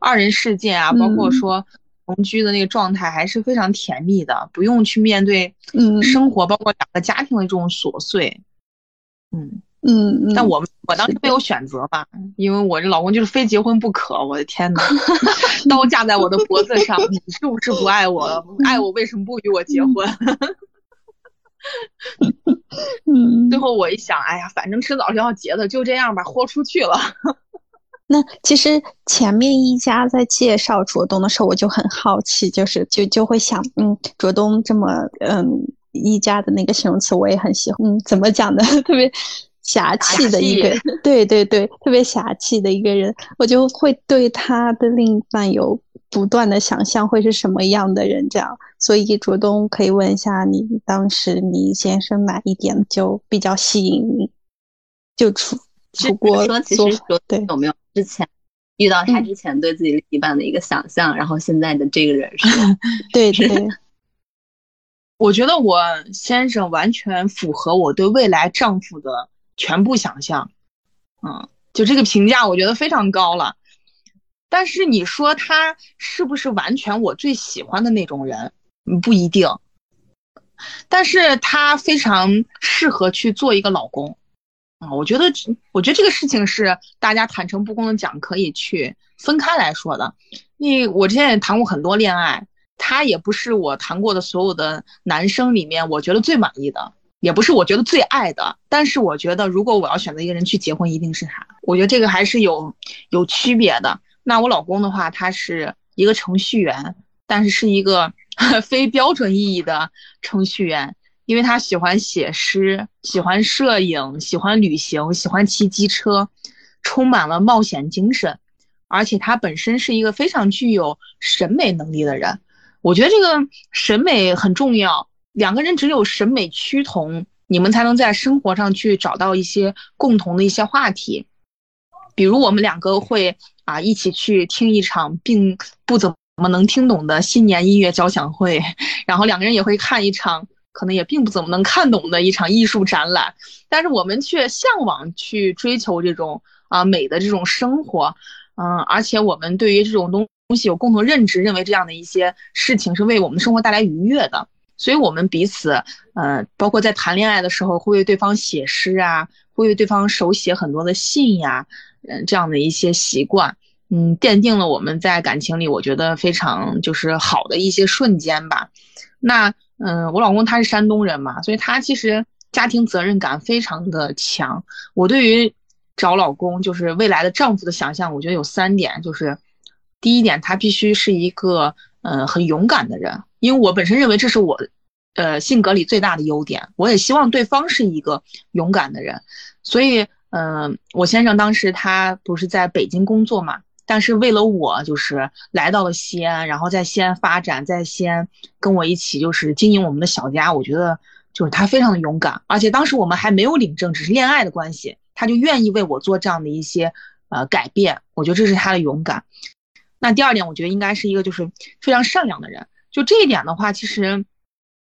二人世界啊，包括说同居的那个状态还是非常甜蜜的，不用去面对生活，包括两个家庭的这种琐碎。嗯。嗯，但我们我当时没有选择吧，因为我这老公就是非结婚不可。我的天呐，刀架在我的脖子上，你是不是不爱我了？爱我为什么不与我结婚？嗯，最后我一想，哎呀，反正迟早是要结的，就这样吧，豁出去了。那其实前面一家在介绍卓东的时候，我就很好奇，就是就就会想，嗯，卓东这么嗯一家的那个形容词我也很喜欢，嗯，怎么讲的，特别。侠气的一个，对对对，特别侠气的一个人，我就会对他的另一半有不断的想象会是什么样的人，这样，所以卓东可以问一下你，当时你先生哪一点就比较吸引你，就出出国说，其实对有没有之前遇到他之前对自己另一半的一个想象，然后现在的这个人是，对对，我觉得我先生完全符合我对未来丈夫的。全部想象，嗯，就这个评价，我觉得非常高了。但是你说他是不是完全我最喜欢的那种人？不一定。但是他非常适合去做一个老公，啊，我觉得，我觉得这个事情是大家坦诚不公的讲，可以去分开来说的。你我之前也谈过很多恋爱，他也不是我谈过的所有的男生里面，我觉得最满意的。也不是我觉得最爱的，但是我觉得如果我要选择一个人去结婚，一定是他。我觉得这个还是有有区别的。那我老公的话，他是一个程序员，但是是一个 非标准意义的程序员，因为他喜欢写诗，喜欢摄影，喜欢旅行，喜欢骑机车，充满了冒险精神，而且他本身是一个非常具有审美能力的人。我觉得这个审美很重要。两个人只有审美趋同，你们才能在生活上去找到一些共同的一些话题。比如我们两个会啊一起去听一场并不怎么能听懂的新年音乐交响会，然后两个人也会看一场可能也并不怎么能看懂的一场艺术展览，但是我们却向往去追求这种啊美的这种生活，嗯，而且我们对于这种东东西有共同认知，认为这样的一些事情是为我们生活带来愉悦的，所以我们彼此，呃，包括在谈恋爱的时候会为对方写诗啊，会为对方手写很多的信呀。嗯，这样的一些习惯，嗯，奠定了我们在感情里，我觉得非常就是好的一些瞬间吧。那，嗯，我老公他是山东人嘛，所以他其实家庭责任感非常的强。我对于找老公，就是未来的丈夫的想象，我觉得有三点，就是第一点，他必须是一个，嗯，很勇敢的人，因为我本身认为这是我，呃，性格里最大的优点。我也希望对方是一个勇敢的人，所以。嗯，我先生当时他不是在北京工作嘛，但是为了我，就是来到了西安，然后在西安发展，在西安跟我一起就是经营我们的小家。我觉得就是他非常的勇敢，而且当时我们还没有领证，只是恋爱的关系，他就愿意为我做这样的一些呃改变。我觉得这是他的勇敢。那第二点，我觉得应该是一个就是非常善良的人。就这一点的话，其实，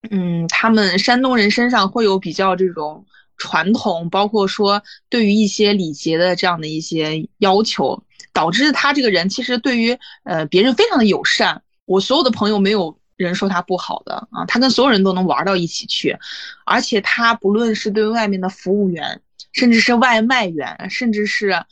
嗯，他们山东人身上会有比较这种。传统包括说对于一些礼节的这样的一些要求，导致他这个人其实对于呃别人非常的友善。我所有的朋友没有人说他不好的啊，他跟所有人都能玩到一起去，而且他不论是对外面的服务员，甚至是外卖员，甚至是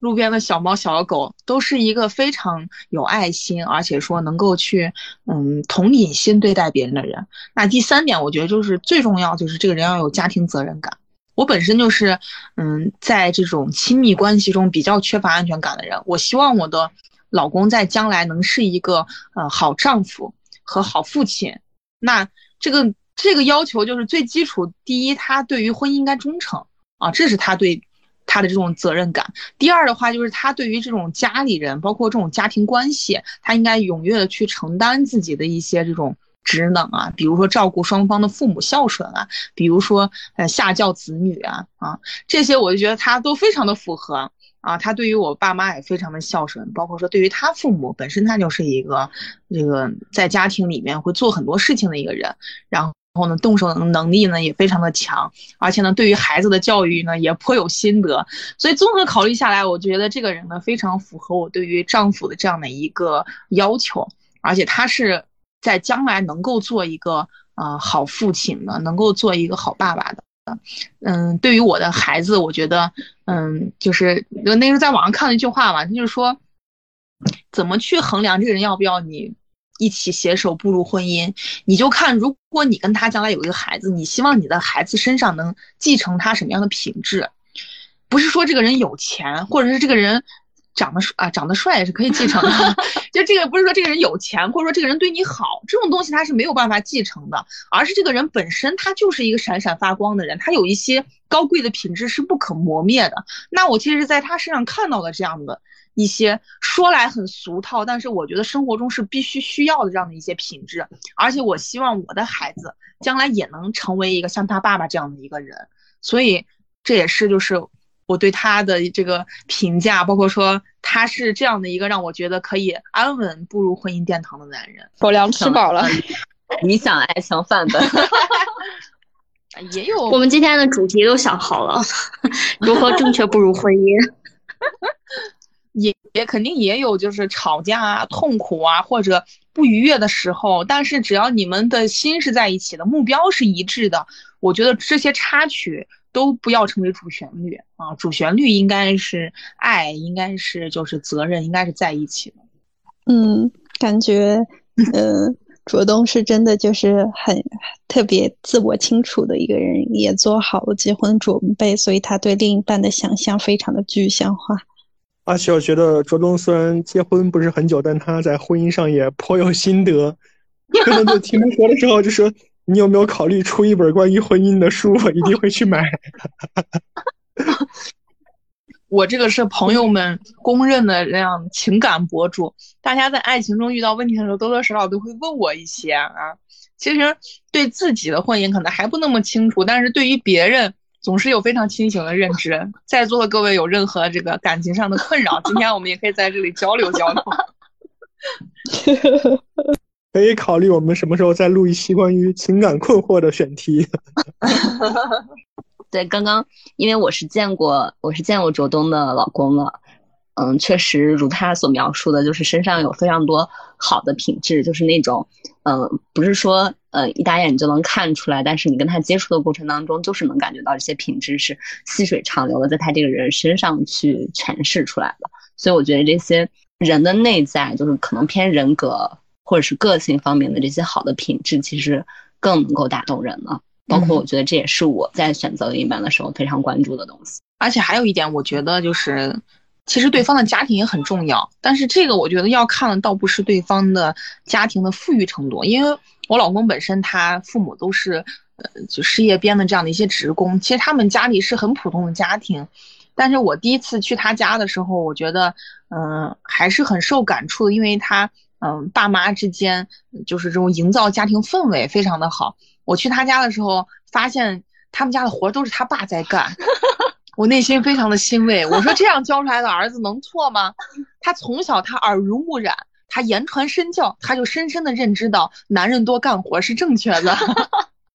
路边的小猫小狗，都是一个非常有爱心，而且说能够去嗯同理心对待别人的人。那第三点，我觉得就是最重要，就是这个人要有家庭责任感。我本身就是，嗯，在这种亲密关系中比较缺乏安全感的人。我希望我的老公在将来能是一个呃好丈夫和好父亲。那这个这个要求就是最基础。第一，他对于婚姻应该忠诚啊，这是他对他的这种责任感。第二的话，就是他对于这种家里人，包括这种家庭关系，他应该踊跃的去承担自己的一些这种。职能啊，比如说照顾双方的父母孝顺啊，比如说呃下教子女啊啊这些，我就觉得他都非常的符合啊。他对于我爸妈也非常的孝顺，包括说对于他父母本身，他就是一个这个在家庭里面会做很多事情的一个人。然后呢，动手能能力呢也非常的强，而且呢，对于孩子的教育呢也颇有心得。所以综合考虑下来，我觉得这个人呢非常符合我对于丈夫的这样的一个要求，而且他是。在将来能够做一个呃好父亲的，能够做一个好爸爸的，嗯，对于我的孩子，我觉得，嗯，就是那时候在网上看了一句话嘛，他就是说，怎么去衡量这个人要不要你一起携手步入婚姻？你就看，如果你跟他将来有一个孩子，你希望你的孩子身上能继承他什么样的品质？不是说这个人有钱，或者是这个人。长得帅啊，长得帅也是可以继承的。就这个不是说这个人有钱，或者说这个人对你好，这种东西他是没有办法继承的，而是这个人本身他就是一个闪闪发光的人，他有一些高贵的品质是不可磨灭的。那我其实在他身上看到了这样的一些说来很俗套，但是我觉得生活中是必须需要的这样的一些品质。而且我希望我的孩子将来也能成为一个像他爸爸这样的一个人。所以这也是就是。我对他的这个评价，包括说他是这样的一个让我觉得可以安稳步入婚姻殿堂的男人。狗粮吃饱了，理想爱情范本。也有，我们今天的主题都想好了，如何正确步入婚姻。也也肯定也有，就是吵架啊、痛苦啊或者不愉悦的时候，但是只要你们的心是在一起的，目标是一致的，我觉得这些插曲。都不要成为主旋律啊！主旋律应该是爱，应该是就是责任，应该是在一起的。嗯，感觉，嗯，卓东是真的就是很特别自我清楚的一个人，也做好了结婚准备，所以他对另一半的想象非常的具象化。而且我觉得卓东虽然结婚不是很久，但他在婚姻上也颇有心得。可能就听他说的时候，就说。你有没有考虑出一本关于婚姻的书？我一定会去买。我这个是朋友们公认的这样情感博主，大家在爱情中遇到问题的时候，多多少少都会问我一些啊。其实对自己的婚姻可能还不那么清楚，但是对于别人总是有非常清醒的认知。在座的各位有任何这个感情上的困扰，今天我们也可以在这里交流交流。可以考虑我们什么时候再录一期关于情感困惑的选题。对，刚刚因为我是见过，我是见过卓东的老公了。嗯，确实如他所描述的，就是身上有非常多好的品质，就是那种，嗯，不是说呃一打眼就能看出来，但是你跟他接触的过程当中，就是能感觉到这些品质是细水长流的，在他这个人身上去诠释出来的。所以我觉得这些人的内在，就是可能偏人格或者是个性方面的这些好的品质，其实更能够打动人了。包括我觉得这也是我在选择另一半的时候非常关注的东西。而且还有一点，我觉得就是。其实对方的家庭也很重要，但是这个我觉得要看的倒不是对方的家庭的富裕程度，因为我老公本身他父母都是呃就事业编的这样的一些职工，其实他们家里是很普通的家庭，但是我第一次去他家的时候，我觉得嗯还是很受感触的，因为他嗯爸妈之间就是这种营造家庭氛围非常的好。我去他家的时候，发现他们家的活都是他爸在干。我内心非常的欣慰，我说这样教出来的儿子能错吗？他从小他耳濡目染，他言传身教，他就深深的认知到男人多干活是正确的，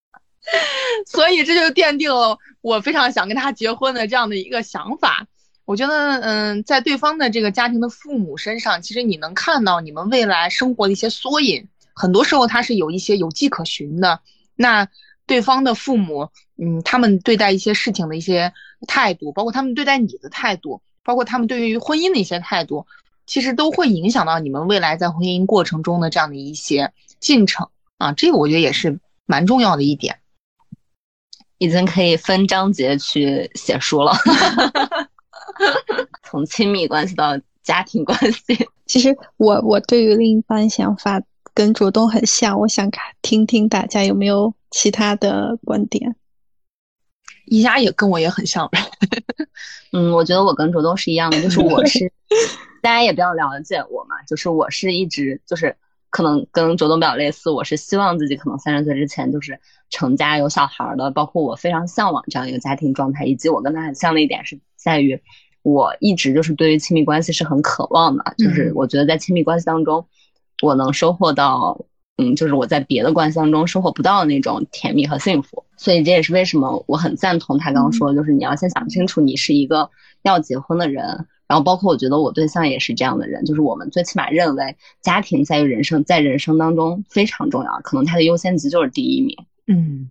所以这就奠定了我非常想跟他结婚的这样的一个想法。我觉得，嗯，在对方的这个家庭的父母身上，其实你能看到你们未来生活的一些缩影，很多时候他是有一些有迹可循的。那。对方的父母，嗯，他们对待一些事情的一些态度，包括他们对待你的态度，包括他们对于婚姻的一些态度，其实都会影响到你们未来在婚姻过程中的这样的一些进程啊。这个我觉得也是蛮重要的一点，已经可以分章节去写书了，从亲密关系到家庭关系。其实我我对于另一半想法。跟卓东很像，我想看听听大家有没有其他的观点。一家也跟我也很像，嗯，我觉得我跟卓东是一样的，就是我是大家也比较了解我嘛，就是我是一直就是可能跟卓东比较类似，我是希望自己可能三十岁之前就是成家有小孩的，包括我非常向往这样一个家庭状态，以及我跟他很像的一点是在于我一直就是对于亲密关系是很渴望的，就是我觉得在亲密关系当中。我能收获到，嗯，就是我在别的关系当中收获不到的那种甜蜜和幸福，所以这也是为什么我很赞同他刚刚说，就是你要先想清楚你是一个要结婚的人，然后包括我觉得我对象也是这样的人，就是我们最起码认为家庭在于人生，在人生当中非常重要，可能他的优先级就是第一名。嗯，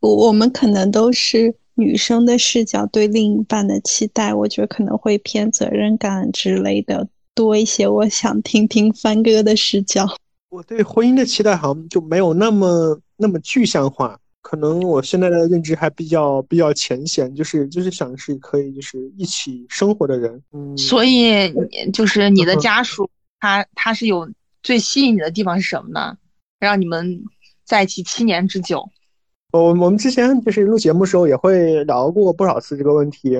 我我们可能都是女生的视角对另一半的期待，我觉得可能会偏责任感之类的。多一些，我想听听帆哥的视角。我对婚姻的期待好像就没有那么那么具象化，可能我现在的认知还比较比较浅显，就是就是想是可以就是一起生活的人。嗯，所以就是你的家属，他他是有最吸引你的地方是什么呢？让你们在一起七年之久。我我们之前就是录节目时候也会聊过不少次这个问题。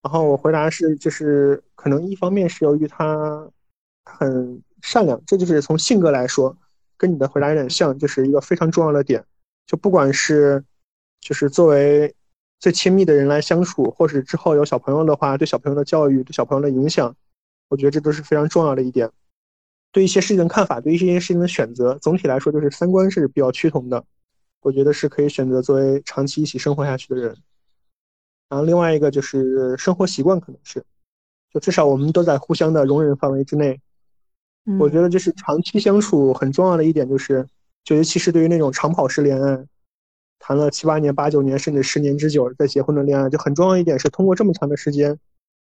然后我回答是，就是可能一方面是由于他很善良，这就是从性格来说，跟你的回答有点像，就是一个非常重要的点。就不管是就是作为最亲密的人来相处，或是之后有小朋友的话，对小朋友的教育、对小朋友的影响，我觉得这都是非常重要的一点。对一些事情的看法，对于一些事情的选择，总体来说就是三观是比较趋同的。我觉得是可以选择作为长期一起生活下去的人。然后另外一个就是生活习惯，可能是，就至少我们都在互相的容忍范围之内。我觉得就是长期相处很重要的一点就是，就尤其是对于那种长跑式恋爱，谈了七八年、八九年甚至十年之久再结婚的恋爱，就很重要一点是通过这么长的时间，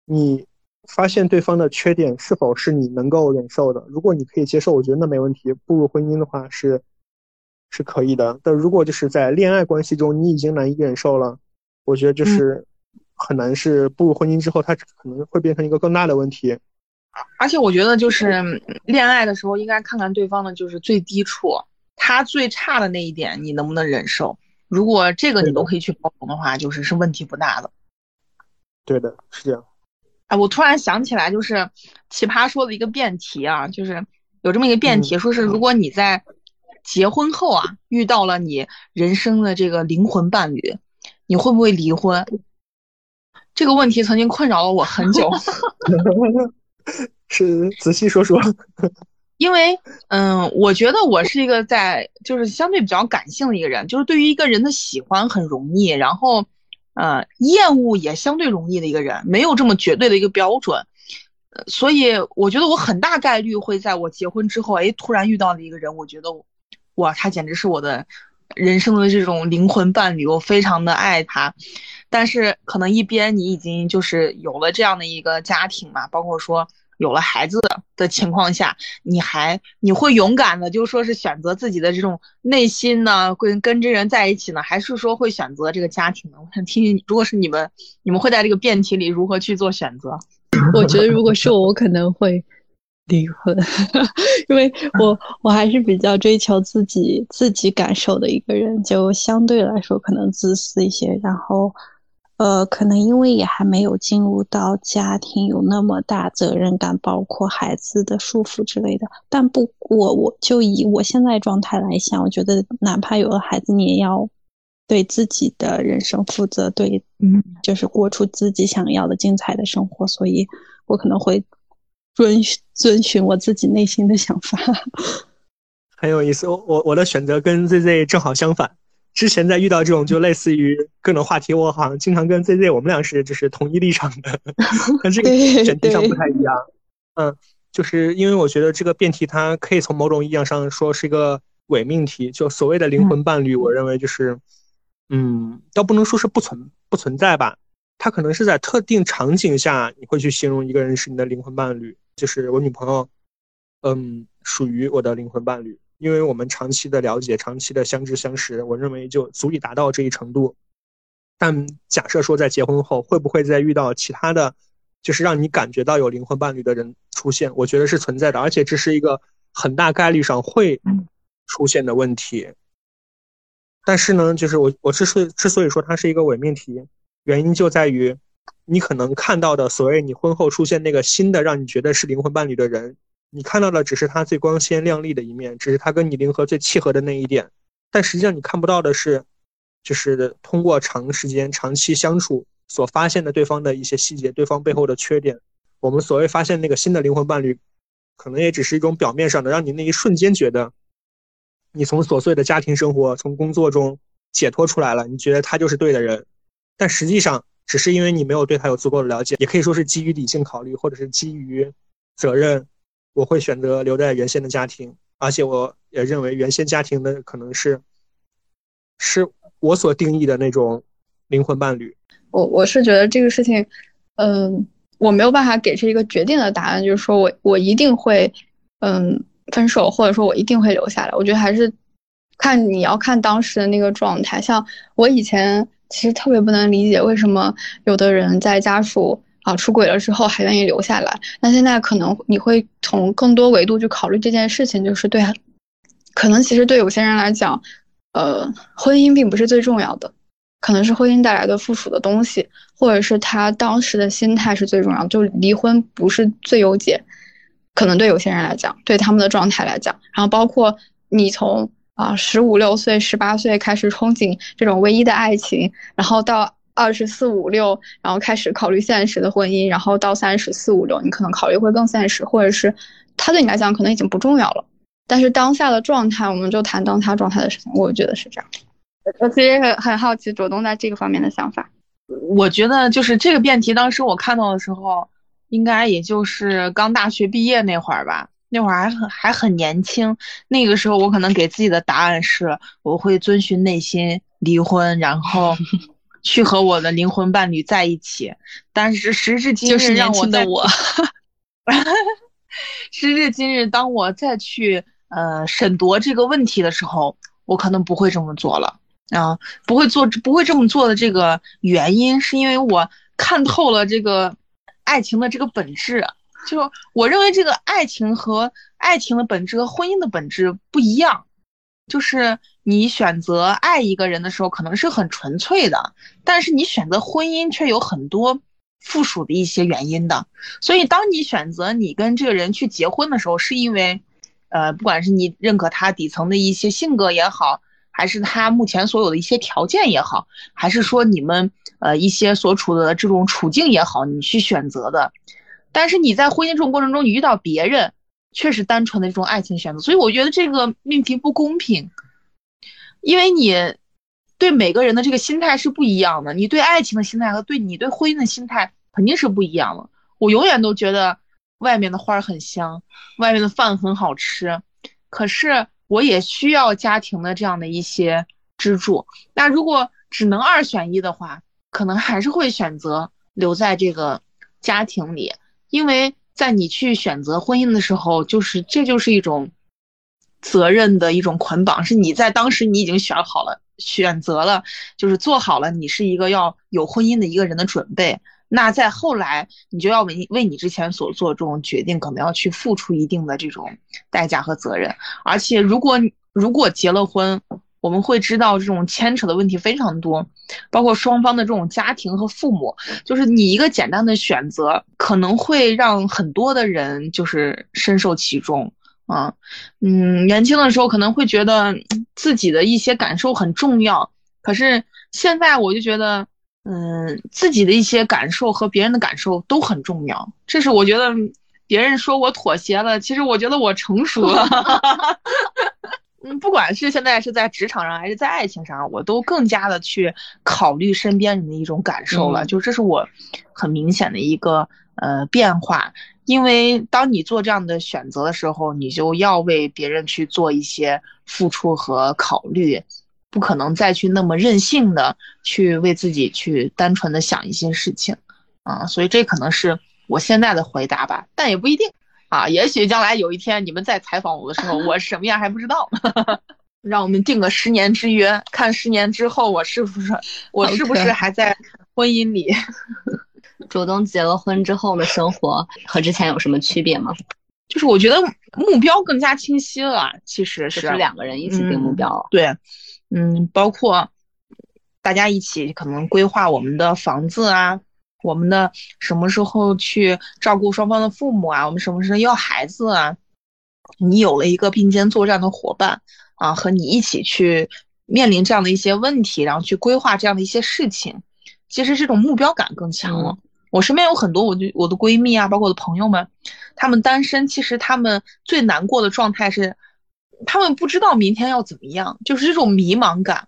你发现对方的缺点是否是你能够忍受的。如果你可以接受，我觉得那没问题。步入婚姻的话是是可以的。但如果就是在恋爱关系中你已经难以忍受了。我觉得就是很难，是步入婚姻之后，它可能会变成一个更大的问题。而且我觉得，就是恋爱的时候，应该看看对方的就是最低处，他最差的那一点，你能不能忍受？如果这个你都可以去包容的话，就是是问题不大的。对的，是这样。哎，我突然想起来，就是奇葩说的一个辩题啊，就是有这么一个辩题，说是如果你在结婚后啊，遇到了你人生的这个灵魂伴侣，你会不会离婚？这个问题曾经困扰了我很久。是仔细说说。因为，嗯，我觉得我是一个在就是相对比较感性的一个人，就是对于一个人的喜欢很容易，然后，呃，厌恶也相对容易的一个人，没有这么绝对的一个标准。所以我觉得我很大概率会在我结婚之后，哎，突然遇到了一个人，我觉得，哇，他简直是我的人生的这种灵魂伴侣，我非常的爱他。但是可能一边你已经就是有了这样的一个家庭嘛，包括说。有了孩子的情况下，你还你会勇敢的，就说是选择自己的这种内心呢，跟跟这人在一起呢，还是说会选择这个家庭呢？我想听听，如果是你们，你们会在这个辩题里如何去做选择？我觉得如果是我，我可能会离婚，因为我我还是比较追求自己自己感受的一个人，就相对来说可能自私一些，然后。呃，可能因为也还没有进入到家庭，有那么大责任感，包括孩子的束缚之类的。但不，我我就以我现在状态来想，我觉得哪怕有了孩子，你也要对自己的人生负责，对，嗯，就是过出自己想要的精彩的生活。所以，我可能会遵 遵循我自己内心的想法。很有意思，我我我的选择跟 Z Z 正好相反。之前在遇到这种就类似于各种话题，我好像经常跟 Z Z 我们俩是就是同一立场的，但这个选题上不太一样。嗯，就是因为我觉得这个辩题它可以从某种意义上说是一个伪命题，就所谓的灵魂伴侣，我认为就是，嗯，倒不能说是不存不存在吧，它可能是在特定场景下你会去形容一个人是你的灵魂伴侣，就是我女朋友，嗯，属于我的灵魂伴侣。因为我们长期的了解，长期的相知相识，我认为就足以达到这一程度。但假设说在结婚后，会不会再遇到其他的，就是让你感觉到有灵魂伴侣的人出现？我觉得是存在的，而且这是一个很大概率上会出现的问题。但是呢，就是我我之所以之所以说它是一个伪命题，原因就在于你可能看到的所谓你婚后出现那个新的让你觉得是灵魂伴侣的人。你看到的只是他最光鲜亮丽的一面，只是他跟你灵魂最契合的那一点，但实际上你看不到的是，就是通过长时间、长期相处所发现的对方的一些细节，对方背后的缺点。我们所谓发现那个新的灵魂伴侣，可能也只是一种表面上的，让你那一瞬间觉得，你从琐碎的家庭生活、从工作中解脱出来了，你觉得他就是对的人，但实际上只是因为你没有对他有足够的了解，也可以说是基于理性考虑，或者是基于责任。我会选择留在原先的家庭，而且我也认为原先家庭的可能是，是我所定义的那种灵魂伴侣。我我是觉得这个事情，嗯，我没有办法给出一个决定的答案，就是说我我一定会，嗯，分手，或者说我一定会留下来。我觉得还是看你要看当时的那个状态。像我以前其实特别不能理解，为什么有的人在家属。啊，出轨了之后还愿意留下来？那现在可能你会从更多维度去考虑这件事情，就是对，可能其实对有些人来讲，呃，婚姻并不是最重要的，可能是婚姻带来的附属的东西，或者是他当时的心态是最重要的，就离婚不是最优解。可能对有些人来讲，对他们的状态来讲，然后包括你从啊十五六岁、十八岁开始憧憬这种唯一的爱情，然后到。二十四五六，然后开始考虑现实的婚姻，然后到三十四五六，你可能考虑会更现实，或者是他对你来讲可能已经不重要了。但是当下的状态，我们就谈当下状态的事情。我觉得是这样。我其实很很好奇，卓东在这个方面的想法。我觉得就是这个辩题，当时我看到的时候，应该也就是刚大学毕业那会儿吧，那会儿还很还很年轻。那个时候我可能给自己的答案是，我会遵循内心离婚，然后。去和我的灵魂伴侣在一起，但是时至今日，让我的我，时至今日，当我再去呃审夺这个问题的时候，我可能不会这么做了啊，不会做，不会这么做的这个原因，是因为我看透了这个爱情的这个本质，就我认为这个爱情和爱情的本质和婚姻的本质不一样。就是你选择爱一个人的时候，可能是很纯粹的，但是你选择婚姻却有很多附属的一些原因的。所以，当你选择你跟这个人去结婚的时候，是因为，呃，不管是你认可他底层的一些性格也好，还是他目前所有的一些条件也好，还是说你们呃一些所处的这种处境也好，你去选择的。但是你在婚姻这种过程中，你遇到别人，却是单纯的这种爱情选择，所以我觉得这个命题不公平，因为你对每个人的这个心态是不一样的，你对爱情的心态和对你对婚姻的心态肯定是不一样的。我永远都觉得。外面的花很香，外面的饭很好吃，可是我也需要家庭的这样的一些支柱。那如果只能二选一的话，可能还是会选择留在这个家庭里，因为在你去选择婚姻的时候，就是这就是一种责任的一种捆绑，是你在当时你已经选好了，选择了，就是做好了你是一个要有婚姻的一个人的准备。那在后来，你就要为为你之前所做这种决定，可能要去付出一定的这种代价和责任。而且，如果如果结了婚，我们会知道这种牵扯的问题非常多，包括双方的这种家庭和父母。就是你一个简单的选择，可能会让很多的人就是深受其中啊。嗯，年轻的时候可能会觉得自己的一些感受很重要，可是现在我就觉得。嗯，自己的一些感受和别人的感受都很重要。这是我觉得别人说我妥协了，其实我觉得我成熟了。嗯，不管是现在是在职场上还是在爱情上，我都更加的去考虑身边人的一种感受了。就这是我很明显的一个呃变化。因为当你做这样的选择的时候，你就要为别人去做一些付出和考虑。不可能再去那么任性的去为自己去单纯的想一些事情，啊，所以这可能是我现在的回答吧，但也不一定啊，也许将来有一天你们再采访我的时候，我什么样还不知道，让我们定个十年之约，看十年之后我是不是 我是不是还在婚姻里。主动结了婚之后的生活和之前有什么区别吗？就是我觉得目标更加清晰了，其实是两个人一起定目标，对。嗯，包括大家一起可能规划我们的房子啊，我们的什么时候去照顾双方的父母啊，我们什么时候要孩子啊，你有了一个并肩作战的伙伴啊，和你一起去面临这样的一些问题，然后去规划这样的一些事情，其实这种目标感更强了。我身边有很多我就我的闺蜜啊，包括我的朋友们，他们单身，其实他们最难过的状态是。他们不知道明天要怎么样，就是这种迷茫感。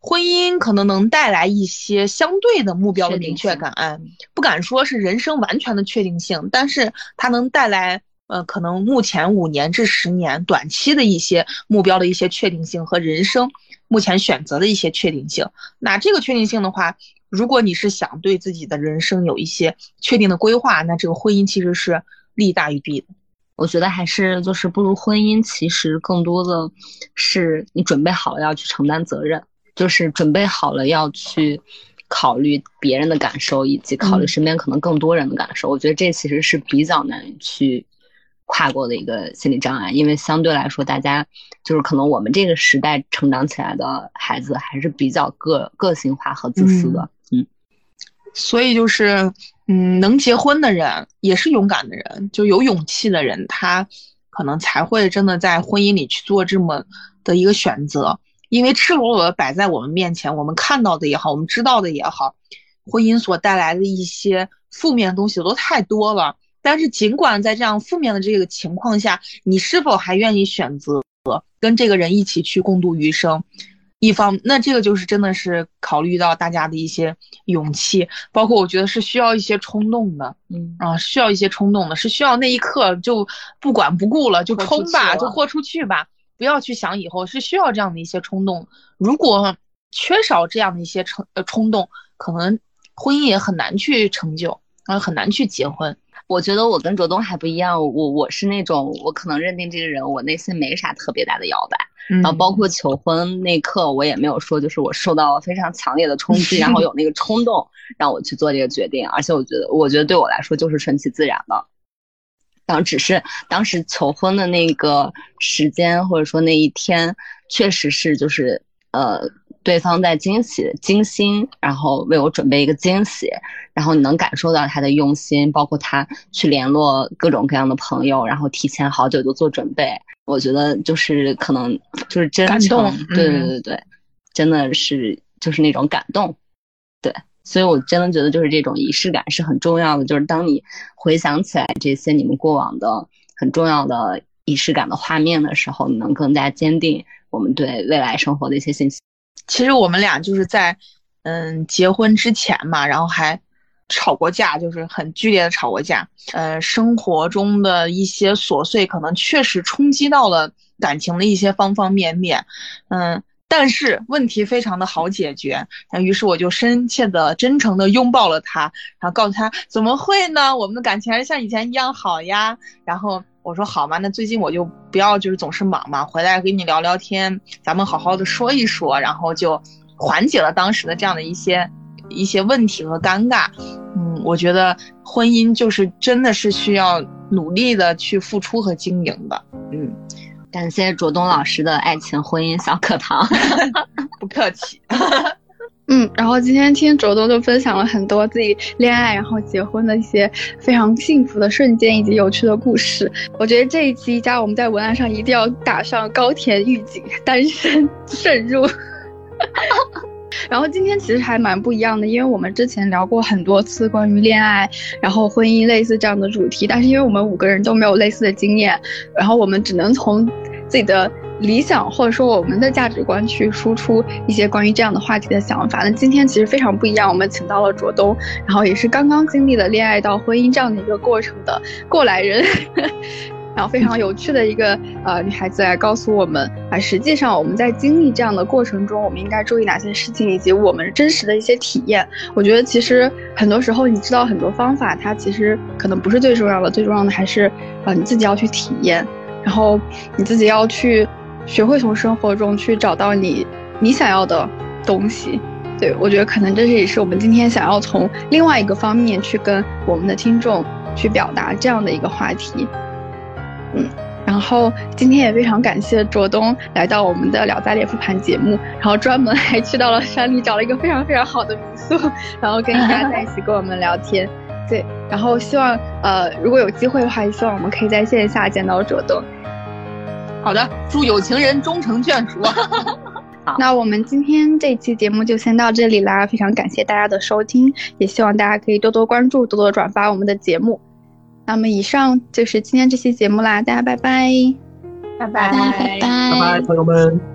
婚姻可能能带来一些相对的目标的明确感，哎，不敢说是人生完全的确定性，但是它能带来，呃，可能目前五年至十年短期的一些目标的一些确定性和人生目前选择的一些确定性。那这个确定性的话，如果你是想对自己的人生有一些确定的规划，那这个婚姻其实是利大于弊的。我觉得还是就是步入婚姻，其实更多的是你准备好要去承担责任，就是准备好了要去考虑别人的感受，以及考虑身边可能更多人的感受。我觉得这其实是比较难去跨过的一个心理障碍，因为相对来说，大家就是可能我们这个时代成长起来的孩子还是比较个个性化和自私的，嗯，所以就是。嗯，能结婚的人也是勇敢的人，就有勇气的人，他可能才会真的在婚姻里去做这么的一个选择。因为赤裸裸的摆在我们面前，我们看到的也好，我们知道的也好，婚姻所带来的一些负面东西都太多了。但是，尽管在这样负面的这个情况下，你是否还愿意选择跟这个人一起去共度余生？一方，那这个就是真的是考虑到大家的一些勇气，包括我觉得是需要一些冲动的，嗯啊，需要一些冲动的，是需要那一刻就不管不顾了，就冲吧，就豁出去吧，不要去想以后，是需要这样的一些冲动。如果缺少这样的一些冲呃冲动，可能婚姻也很难去成就，啊，很难去结婚。我觉得我跟卓东还不一样，我我是那种我可能认定这个人，我内心没啥特别大的摇摆。然后包括求婚那刻，我也没有说，就是我受到了非常强烈的冲击，然后有那个冲动让我去做这个决定。而且我觉得，我觉得对我来说就是顺其自然的。然后只是当时求婚的那个时间，或者说那一天，确实是就是呃对方在惊喜、精心，然后为我准备一个惊喜，然后你能感受到他的用心，包括他去联络各种各样的朋友，然后提前好久就做准备。我觉得就是可能就是真诚，对对对对，真的是就是那种感动，对。所以我真的觉得就是这种仪式感是很重要的，就是当你回想起来这些你们过往的很重要的仪式感的画面的时候，你能更加坚定我们对未来生活的一些信息。其实我们俩就是在，嗯，结婚之前嘛，然后还吵过架，就是很剧烈的吵过架。呃，生活中的一些琐碎，可能确实冲击到了感情的一些方方面面。嗯，但是问题非常的好解决。那于是我就深切的、真诚的拥抱了他，然后告诉他怎么会呢？我们的感情还是像以前一样好呀。然后。我说好嘛，那最近我就不要就是总是忙嘛，回来跟你聊聊天，咱们好好的说一说，然后就缓解了当时的这样的一些一些问题和尴尬。嗯，我觉得婚姻就是真的是需要努力的去付出和经营的。嗯，感谢卓东老师的爱情婚姻小课堂，不客气。嗯，然后今天听卓东就分享了很多自己恋爱然后结婚的一些非常幸福的瞬间以及有趣的故事。我觉得这一期加我们在文案上一定要打上高田预警，单身 慎入。然后今天其实还蛮不一样的，因为我们之前聊过很多次关于恋爱然后婚姻类似这样的主题，但是因为我们五个人都没有类似的经验，然后我们只能从自己的。理想或者说我们的价值观去输出一些关于这样的话题的想法。那今天其实非常不一样，我们请到了卓东，然后也是刚刚经历了恋爱到婚姻这样的一个过程的过来人，然后非常有趣的一个呃女孩子来告诉我们啊，实际上我们在经历这样的过程中，我们应该注意哪些事情，以及我们真实的一些体验。我觉得其实很多时候你知道很多方法，它其实可能不是最重要的，最重要的还是呃你自己要去体验，然后你自己要去。学会从生活中去找到你你想要的东西，对我觉得可能这是也是我们今天想要从另外一个方面去跟我们的听众去表达这样的一个话题。嗯，然后今天也非常感谢卓东来到我们的聊斋列复盘节目，然后专门还去到了山里找了一个非常非常好的民宿，然后跟大家在一起跟我们聊天。对，然后希望呃如果有机会的话，也希望我们可以在线下见到卓东。好的，祝有情人终成眷属。好，那我们今天这期节目就先到这里啦，非常感谢大家的收听，也希望大家可以多多关注，多多转发我们的节目。那么以上就是今天这期节目啦，大家拜拜，拜拜，拜拜，拜拜，朋友们。